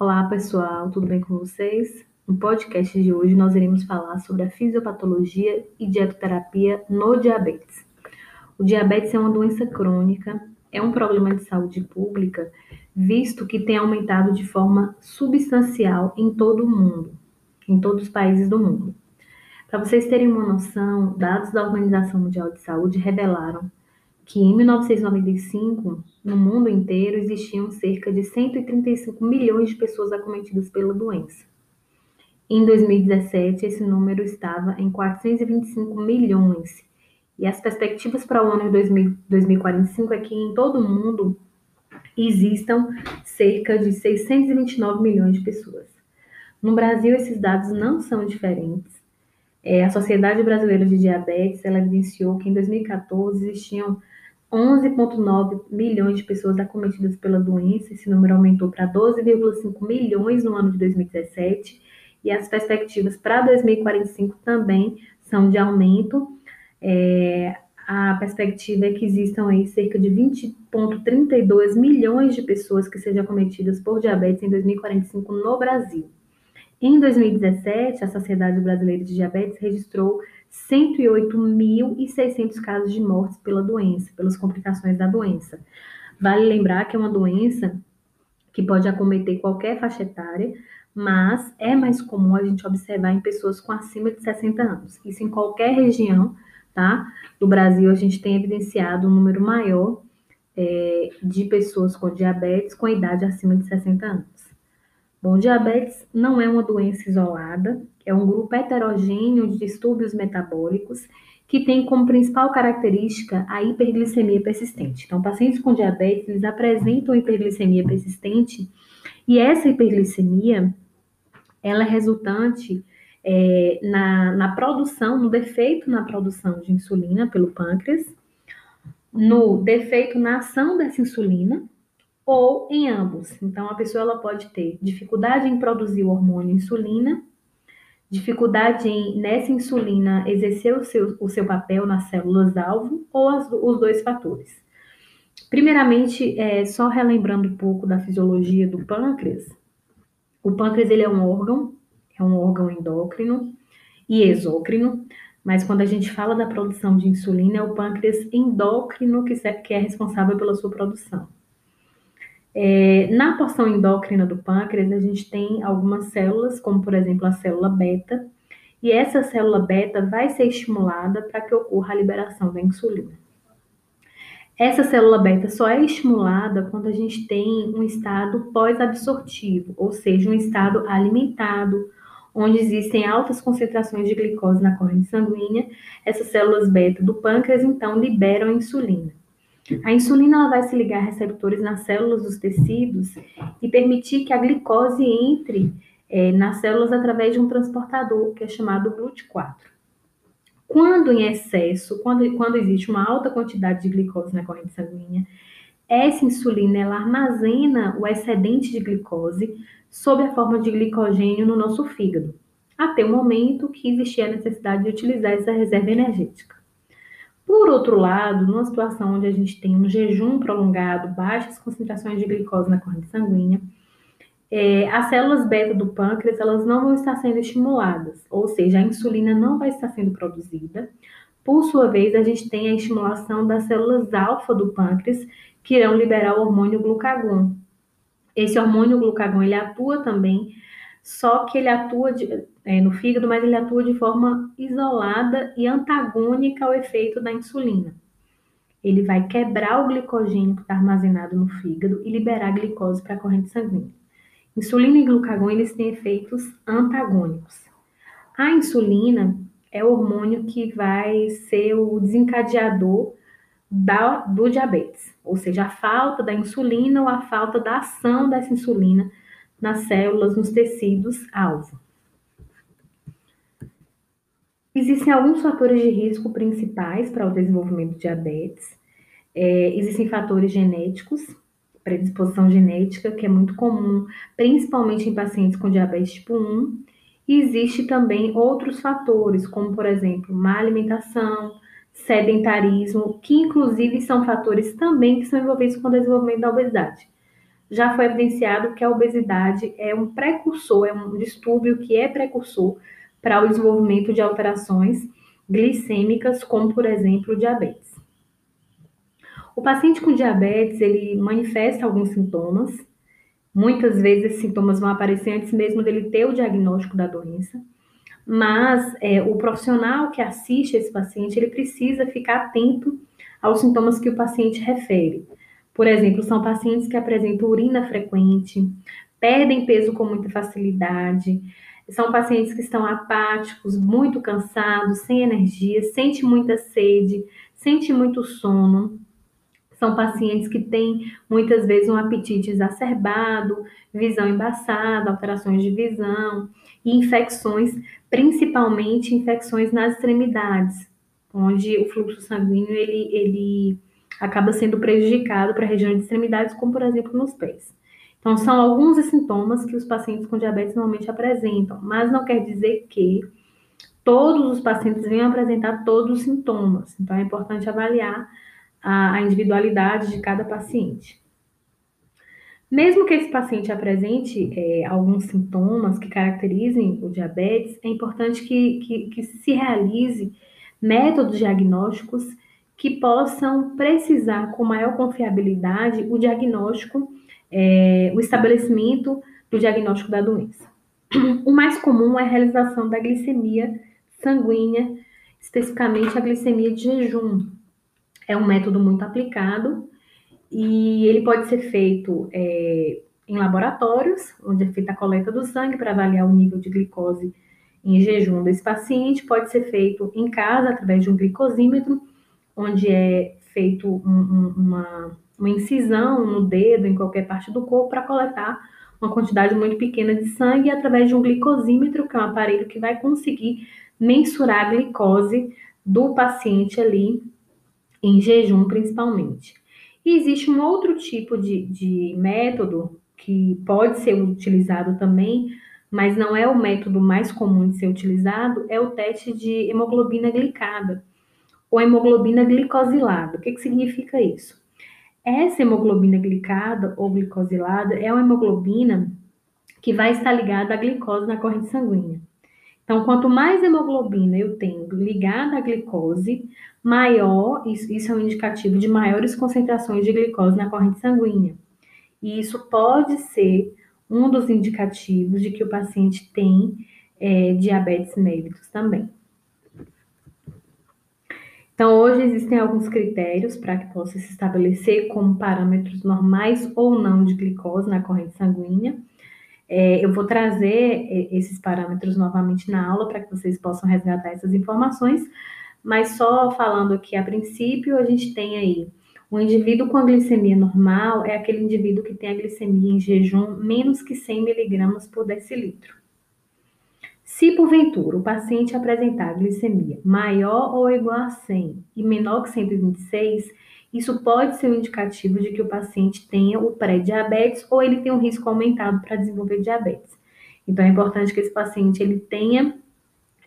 Olá, pessoal, tudo bem com vocês? No podcast de hoje nós iremos falar sobre a fisiopatologia e dietoterapia no diabetes. O diabetes é uma doença crônica, é um problema de saúde pública, visto que tem aumentado de forma substancial em todo o mundo, em todos os países do mundo. Para vocês terem uma noção, dados da Organização Mundial de Saúde revelaram que em 1995, no mundo inteiro, existiam cerca de 135 milhões de pessoas acometidas pela doença. Em 2017, esse número estava em 425 milhões. E as perspectivas para o ano de 2000, 2045 é que em todo o mundo existam cerca de 629 milhões de pessoas. No Brasil, esses dados não são diferentes. É, a Sociedade Brasileira de Diabetes ela evidenciou que em 2014 existiam 11,9 milhões de pessoas acometidas pela doença. Esse número aumentou para 12,5 milhões no ano de 2017. E as perspectivas para 2045 também são de aumento. É, a perspectiva é que existam aí cerca de 20,32 milhões de pessoas que sejam acometidas por diabetes em 2045 no Brasil. Em 2017, a Sociedade Brasileira de Diabetes registrou 108.600 casos de mortes pela doença, pelas complicações da doença. Vale lembrar que é uma doença que pode acometer qualquer faixa etária, mas é mais comum a gente observar em pessoas com acima de 60 anos. Isso em qualquer região, tá? Do Brasil, a gente tem evidenciado um número maior é, de pessoas com diabetes com idade acima de 60 anos. Bom, diabetes não é uma doença isolada, é um grupo heterogêneo de distúrbios metabólicos que tem como principal característica a hiperglicemia persistente. Então, pacientes com diabetes, eles apresentam hiperglicemia persistente e essa hiperglicemia, ela é resultante é, na, na produção, no defeito na produção de insulina pelo pâncreas, no defeito na ação dessa insulina, ou em ambos. Então, a pessoa ela pode ter dificuldade em produzir o hormônio insulina, dificuldade em, nessa insulina, exercer o seu, o seu papel nas células-alvo, ou as, os dois fatores. Primeiramente, é, só relembrando um pouco da fisiologia do pâncreas, o pâncreas ele é um órgão, é um órgão endócrino e exócrino, mas quando a gente fala da produção de insulina, é o pâncreas endócrino que, que é responsável pela sua produção. É, na porção endócrina do pâncreas, a gente tem algumas células, como por exemplo a célula beta, e essa célula beta vai ser estimulada para que ocorra a liberação da insulina. Essa célula beta só é estimulada quando a gente tem um estado pós-absortivo, ou seja, um estado alimentado, onde existem altas concentrações de glicose na corrente sanguínea. Essas células beta do pâncreas então liberam a insulina. A insulina vai se ligar a receptores nas células dos tecidos e permitir que a glicose entre é, nas células através de um transportador que é chamado GLUT4. Quando em excesso, quando, quando existe uma alta quantidade de glicose na corrente sanguínea, essa insulina ela armazena o excedente de glicose sob a forma de glicogênio no nosso fígado, até o momento que existia a necessidade de utilizar essa reserva energética. Por outro lado, numa situação onde a gente tem um jejum prolongado, baixas concentrações de glicose na corrente sanguínea, é, as células beta do pâncreas elas não vão estar sendo estimuladas, ou seja, a insulina não vai estar sendo produzida. Por sua vez, a gente tem a estimulação das células alfa do pâncreas, que irão liberar o hormônio glucagon. Esse hormônio glucagon ele atua também só que ele atua de, é, no fígado, mas ele atua de forma isolada e antagônica ao efeito da insulina. Ele vai quebrar o glicogênio que está armazenado no fígado e liberar glicose para a corrente sanguínea. Insulina e glucagon eles têm efeitos antagônicos. A insulina é o hormônio que vai ser o desencadeador da, do diabetes, ou seja, a falta da insulina ou a falta da ação dessa insulina nas células, nos tecidos alvo. Existem alguns fatores de risco principais para o desenvolvimento de diabetes. É, existem fatores genéticos, predisposição genética, que é muito comum, principalmente em pacientes com diabetes tipo 1. E existe também outros fatores, como por exemplo, má alimentação, sedentarismo, que inclusive são fatores também que são envolvidos com o desenvolvimento da obesidade. já foi evidenciado que a obesidade é um precursor, é um distúrbio que é precursor para o desenvolvimento de alterações glicêmicas, como por exemplo diabetes. O paciente com diabetes, ele manifesta alguns sintomas. Muitas vezes esses sintomas vão aparecer antes mesmo dele ter o diagnóstico da doença. Mas é, o profissional que assiste esse paciente, ele precisa ficar atento aos sintomas que o paciente refere. Por exemplo, são pacientes que apresentam urina frequente, perdem peso com muita facilidade, são pacientes que estão apáticos, muito cansados, sem energia, sente muita sede, sente muito sono. São pacientes que têm muitas vezes um apetite exacerbado, visão embaçada, alterações de visão e infecções, principalmente infecções nas extremidades, onde o fluxo sanguíneo ele, ele acaba sendo prejudicado para a região de extremidades, como por exemplo nos pés. Então, são alguns sintomas que os pacientes com diabetes normalmente apresentam, mas não quer dizer que todos os pacientes venham apresentar todos os sintomas. Então, é importante avaliar a, individualidade de cada paciente. Mesmo que esse paciente apresente é, alguns sintomas que caracterizem o diabetes, é importante que, que, que se realize métodos diagnósticos que possam precisar com maior confiabilidade o diagnóstico, é, o estabelecimento do diagnóstico da doença. O mais comum é a realização da glicemia sanguínea, especificamente a glicemia de jejum. É um método muito aplicado e ele pode ser feito é, em laboratórios, onde é feita a coleta do sangue para avaliar o nível de glicose em jejum desse paciente, pode ser feito em casa através de um glicosímetro onde é feito um, um, uma, uma incisão no dedo, em qualquer parte do corpo, para coletar uma quantidade muito pequena de sangue através de um glicosímetro, que é um aparelho que vai conseguir mensurar a glicose do paciente ali, em jejum principalmente. E existe um outro tipo de, de método que pode ser utilizado também, mas não é o método mais comum de ser utilizado, é o teste de hemoglobina glicada ou hemoglobina glicosilada. O que, que significa isso? Essa hemoglobina glicada ou glicosilada é uma hemoglobina que vai estar ligada à glicose na corrente sanguínea. Então, quanto mais hemoglobina eu tenho ligada à glicose, maior, isso, é um indicativo de maiores concentrações de glicose na corrente sanguínea. E isso pode ser um dos indicativos de que o paciente tem é, diabetes mellitus também. Então, hoje existem alguns critérios para que possa se estabelecer como parâmetros normais ou não de glicose na corrente sanguínea. É, eu vou trazer é, esses parâmetros novamente na aula para que vocês possam resgatar essas informações, mas só falando aqui a princípio, a gente tem aí o indivíduo com a glicemia normal é aquele indivíduo que tem a glicemia em jejum menos que 100 miligramas por decilitro. Se porventura o paciente apresentar glicemia maior ou igual a 100 e menor que 126, isso pode ser um indicativo de que o paciente tenha o pré-diabetes ou ele tem um risco aumentado para desenvolver diabetes. Então é importante que esse paciente ele tenha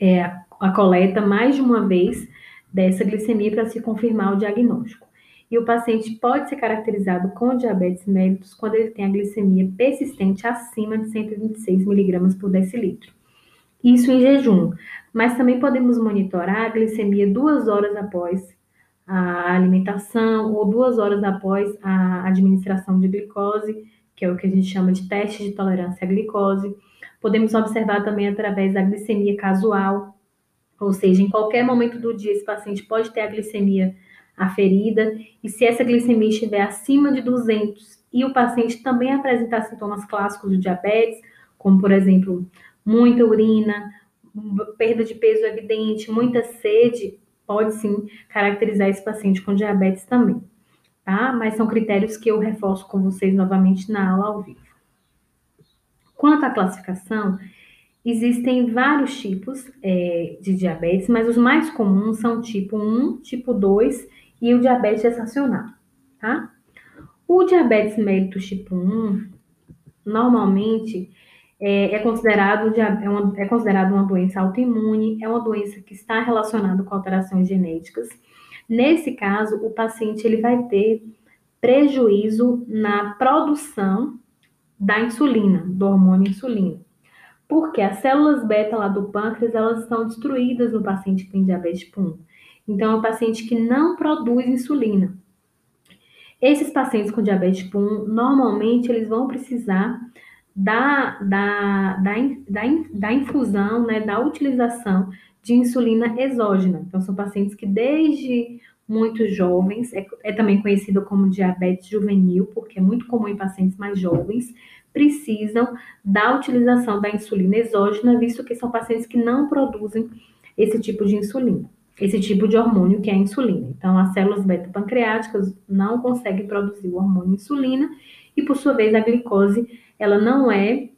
é, a coleta mais de uma vez dessa glicemia para se confirmar o diagnóstico. E o paciente pode ser caracterizado com diabetes mellitus quando ele tem a glicemia persistente acima de 126 miligramas por decilitro isso em jejum. Mas também podemos monitorar a glicemia duas horas após a alimentação ou duas horas após a administração de glicose, que é o que a gente chama de teste de tolerância à glicose. Podemos observar também através da glicemia casual, ou seja, em qualquer momento do dia esse paciente pode ter a glicemia aferida, e se essa glicemia estiver acima de 200 e o paciente também apresentar sintomas clássicos de diabetes, como por exemplo muita urina, perda de peso evidente, muita sede, pode sim caracterizar esse paciente com diabetes também, tá? Mas são critérios que eu reforço com vocês novamente na aula ao vivo. Quanto à classificação, existem vários tipos é, de diabetes, mas os mais comuns são tipo 1, tipo 2 e o diabetes gestacional, tá? O diabetes mellitus tipo 1, normalmente, é, é, considerado, é, uma, é considerado uma doença autoimune, é uma doença que está relacionada com alterações genéticas. Nesse caso, o paciente ele vai ter prejuízo na produção da insulina, do hormônio insulina. Porque as células beta lá do pâncreas, elas estão destruídas no paciente que tem diabetes tipo 1. Então, é um paciente que não produz insulina. Esses pacientes com diabetes tipo 1, normalmente, eles vão precisar da, da, da, da, da infusão, né, da utilização de insulina exógena. Então, são pacientes que desde muito jovens, é, é também conhecido como diabetes juvenil, porque é muito comum em pacientes mais jovens, precisam da utilização da insulina exógena, visto que são pacientes que não produzem esse tipo de insulina, esse tipo de hormônio que é a insulina. Então, as células beta-pancreáticas não conseguem produzir o hormônio insulina e, por sua vez, a glicose, ela não é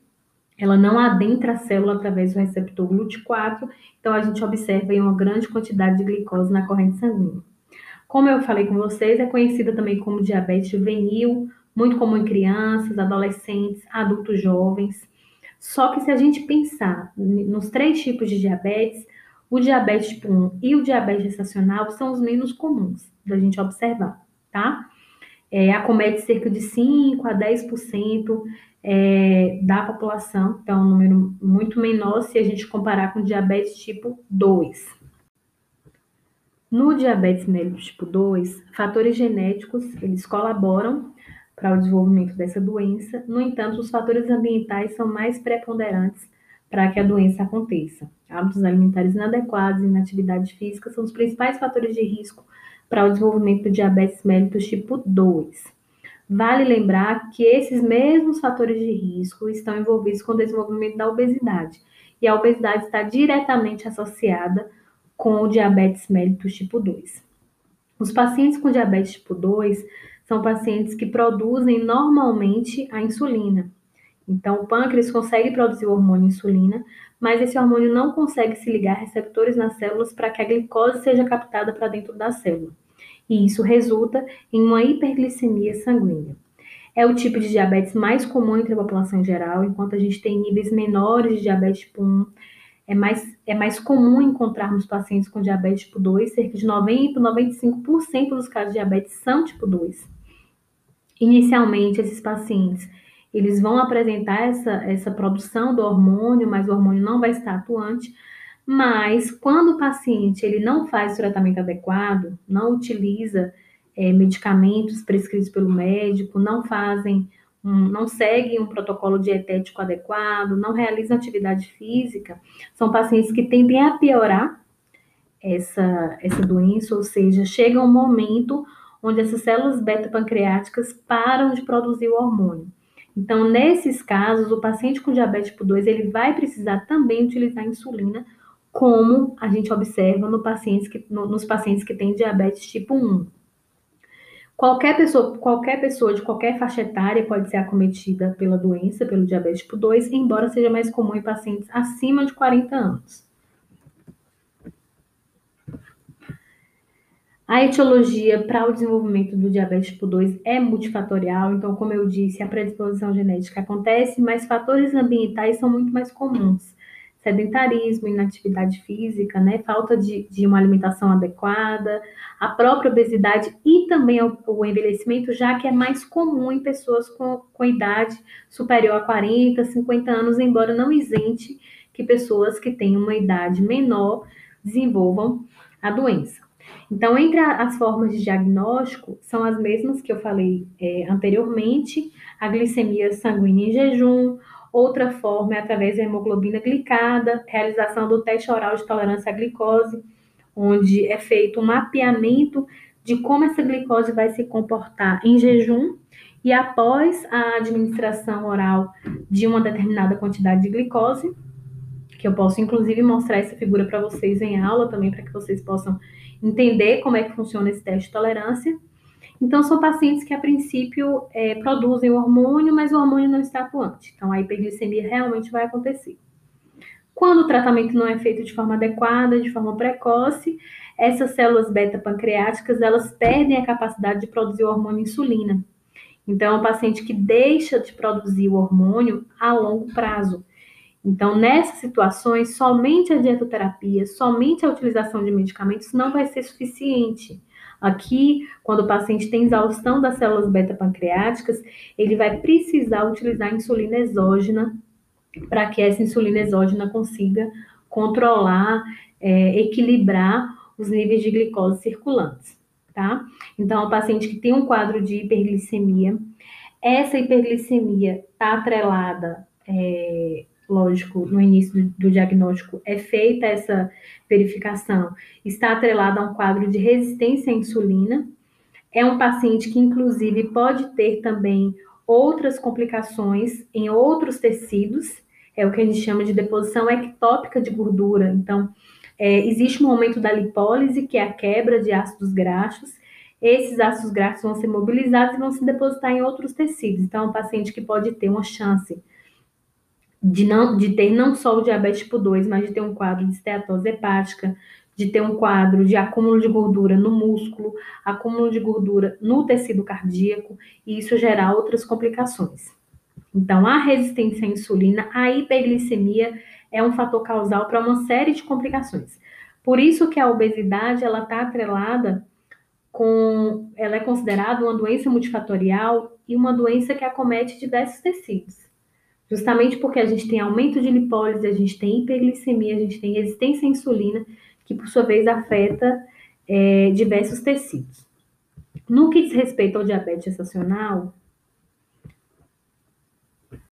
ela não adentra a célula através do receptor GLUT4, então a gente observa uma grande quantidade de glicose na corrente sanguínea. Como eu falei com vocês, é conhecida também como diabetes juvenil, muito comum em crianças, adolescentes, adultos jovens. Só que se a gente pensar nos três tipos de diabetes, o diabetes tipo 1 e o diabetes gestacional são os menos comuns da gente observar, tá? É, acomete cerca de 5 a 10% é, da população, então é um número muito menor se a gente comparar com diabetes tipo 2. No diabetes mellitus tipo 2, fatores genéticos, eles colaboram para o desenvolvimento dessa doença. No entanto, os fatores ambientais são mais preponderantes para que a doença aconteça. Hábitos alimentares inadequados e inatividade física são os principais fatores de risco para o desenvolvimento do diabetes mellitus tipo 2. Vale lembrar que esses mesmos fatores de risco estão envolvidos com o desenvolvimento da obesidade, e a obesidade está diretamente associada com o diabetes mellitus tipo 2. Os pacientes com diabetes tipo 2 são pacientes que produzem normalmente a insulina. Então, o pâncreas consegue produzir o hormônio insulina, mas esse hormônio não consegue se ligar a receptores nas células para que a glicose seja captada para dentro da célula. E isso resulta em uma hiperglicemia sanguínea. É o tipo de diabetes mais comum entre a população em geral, enquanto a gente tem níveis menores de diabetes tipo 1, é mais, é mais comum encontrarmos pacientes com diabetes tipo 2, cerca de 90 95% dos casos de diabetes são tipo 2. Inicialmente, esses pacientes, eles vão apresentar essa, essa produção do hormônio, mas o hormônio não vai estar atuante, mas quando o paciente ele não faz o tratamento adequado, não utiliza é, medicamentos prescritos pelo médico, não fazem, um, não seguem um protocolo dietético adequado, não realizam atividade física, são pacientes que tendem a piorar essa, essa doença, ou seja, chega um momento onde essas células beta-pancreáticas param de produzir o hormônio. Então, nesses casos, o paciente com diabetes tipo 2, ele vai precisar também utilizar insulina, como a gente observa no pacientes que, no, nos pacientes que têm diabetes tipo 1. Qualquer pessoa, qualquer pessoa de qualquer faixa etária pode ser acometida pela doença, pelo diabetes tipo 2, embora seja mais comum em pacientes acima de 40 anos. A etiologia para o desenvolvimento do diabetes tipo 2 é multifatorial, então, como eu disse, a predisposição genética acontece, mas fatores ambientais são muito mais comuns. Sedentarismo, inatividade física, né, falta de, de uma alimentação adequada, a própria obesidade e também o, o envelhecimento, já que é mais comum em pessoas com, com idade superior a 40, 50 anos, embora não isente que pessoas que têm uma idade menor desenvolvam a doença. Então, entre as formas de diagnóstico, são as mesmas que eu falei é, anteriormente: a glicemia sanguínea em jejum, outra forma é através da hemoglobina glicada, realização do teste oral de tolerância à glicose, onde é feito um mapeamento de como essa glicose vai se comportar em jejum e após a administração oral de uma determinada quantidade de glicose, que eu posso inclusive mostrar essa figura para vocês em aula também, para que vocês possam entender como é que funciona esse teste de tolerância. Então, são pacientes que, a princípio, é, produzem o hormônio, mas o hormônio não está atuante. Então, a hiperglicemia realmente vai acontecer. Quando o tratamento não é feito de forma adequada, de forma precoce, essas células beta-pancreáticas, elas perdem a capacidade de produzir o hormônio insulina. Então, é um paciente que deixa de produzir o hormônio a longo prazo. Então, nessas situações, somente a dietoterapia, somente a utilização de medicamentos não vai ser suficiente. Aqui, quando o paciente tem exaustão das células beta-pancreáticas, ele vai precisar utilizar insulina exógena para que essa insulina exógena consiga controlar, é, equilibrar os níveis de glicose circulantes, tá? Então, o paciente que tem um quadro de hiperglicemia, essa hiperglicemia está atrelada, é, lógico, no início do, diagnóstico é feita essa verificação, está atrelada a um quadro de resistência à insulina. É um paciente que, inclusive, pode ter também outras complicações em outros tecidos, é o que a gente chama de deposição ectópica de gordura. Então, é, existe um aumento da lipólise, que é a quebra de ácidos graxos. Esses ácidos graxos vão ser mobilizados e vão se depositar em outros tecidos. Então, é um paciente que pode ter uma chance de, não, de ter não só o diabetes tipo 2, mas de ter um quadro de esteatose hepática, de ter um quadro de acúmulo de gordura no músculo, acúmulo de gordura no tecido cardíaco, e isso gerar outras complicações. Então, a resistência à insulina, a hiperglicemia é um fator causal para uma série de complicações. Por isso que a obesidade ela está atrelada com, ela é considerada uma doença multifatorial e uma doença que acomete diversos tecidos. Justamente porque a gente tem aumento de lipólise, a gente tem hiperglicemia, a gente tem resistência à insulina, que por sua vez afeta é, diversos tecidos. No que diz respeito ao diabetes gestacional,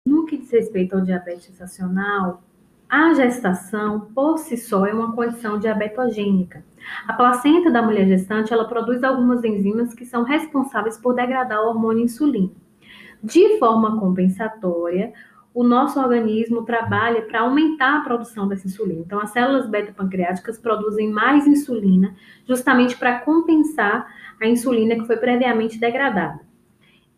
no que diz respeito ao diabetes gestacional, a gestação por si só é uma condição diabetogênica. A placenta da mulher gestante, ela produz algumas enzimas que são responsáveis por degradar o hormônio insulina. De forma compensatória, o nosso organismo trabalha para aumentar a produção dessa insulina. Então, as células beta-pancreáticas produzem mais insulina, justamente para compensar a insulina que foi previamente degradada.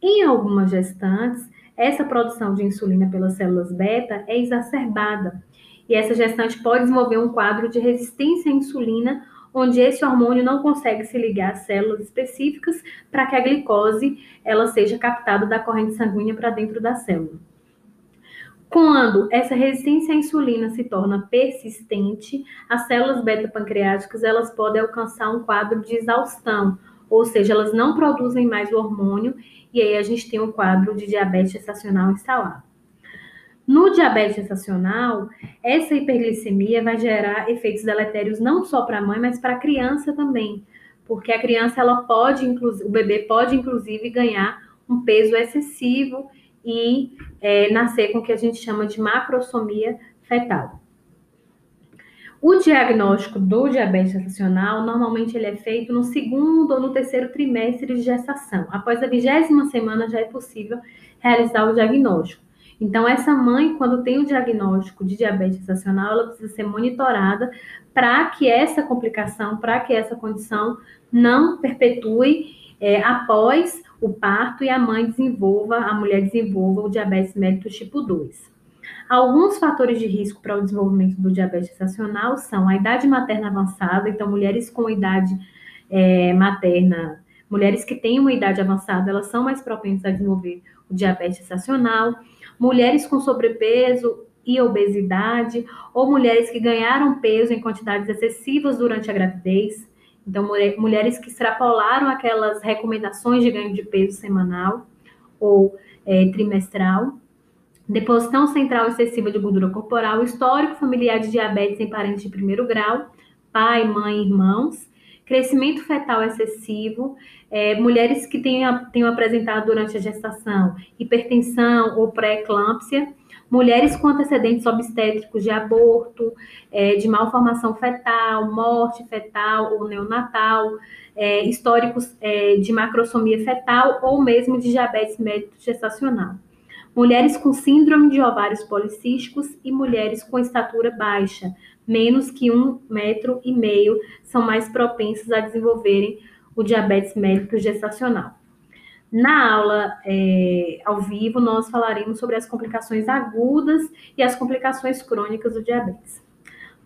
Em algumas gestantes, essa produção de insulina pelas células beta é exacerbada. E essa gestante pode desenvolver um quadro de resistência à insulina, onde esse hormônio não consegue se ligar às células específicas para que a glicose ela seja captada da corrente sanguínea para dentro da célula. Quando essa resistência à insulina se torna persistente, as células beta-pancreáticas elas podem alcançar um quadro de exaustão, ou seja, elas não produzem mais o hormônio e aí a gente tem um quadro de diabetes gestacional instalado. No diabetes gestacional, essa hiperglicemia vai gerar efeitos deletérios não só para a mãe, mas para a criança também, porque a criança ela pode, o bebê pode inclusive ganhar um peso excessivo e é, nascer com o que a gente chama de macrosomia fetal. O diagnóstico do diabetes gestacional, normalmente ele é feito no segundo ou no terceiro trimestre de gestação. Após a vigésima semana já é possível realizar o diagnóstico. Então, essa mãe, quando tem o diagnóstico de diabetes gestacional, ela precisa ser monitorada para que essa complicação, para que essa condição não perpetue é, após o parto e a mãe desenvolva, a mulher desenvolva o diabetes mellitus tipo 2. Alguns fatores de risco para o desenvolvimento do diabetes gestacional são a idade materna avançada, então mulheres com idade é, materna, mulheres que têm uma idade avançada, elas são mais propensas a desenvolver o diabetes gestacional, mulheres com sobrepeso e obesidade, ou mulheres que ganharam peso em quantidades excessivas durante a gravidez, então, mulheres que extrapolaram aquelas recomendações de ganho de peso semanal ou é, trimestral, deposição central excessiva de gordura corporal, histórico familiar de diabetes em parentes de primeiro grau, pai, mãe, irmãos, crescimento fetal excessivo, é, mulheres que tenham, tenham apresentado durante a gestação hipertensão ou pré-eclâmpsia, mulheres com antecedentes obstétricos de aborto, é, de malformação fetal, morte fetal ou neonatal, é, históricos é, de macrosomia fetal ou mesmo de diabetes mellitus gestacional. Mulheres com síndrome de ovários policísticos e mulheres com estatura baixa, menos que um metro e meio, são mais propensas a desenvolverem o diabetes mellitus gestacional. Na aula é, ao vivo, nós falaremos sobre as complicações agudas e as complicações crônicas do diabetes.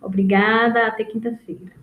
Obrigada, até quinta-feira.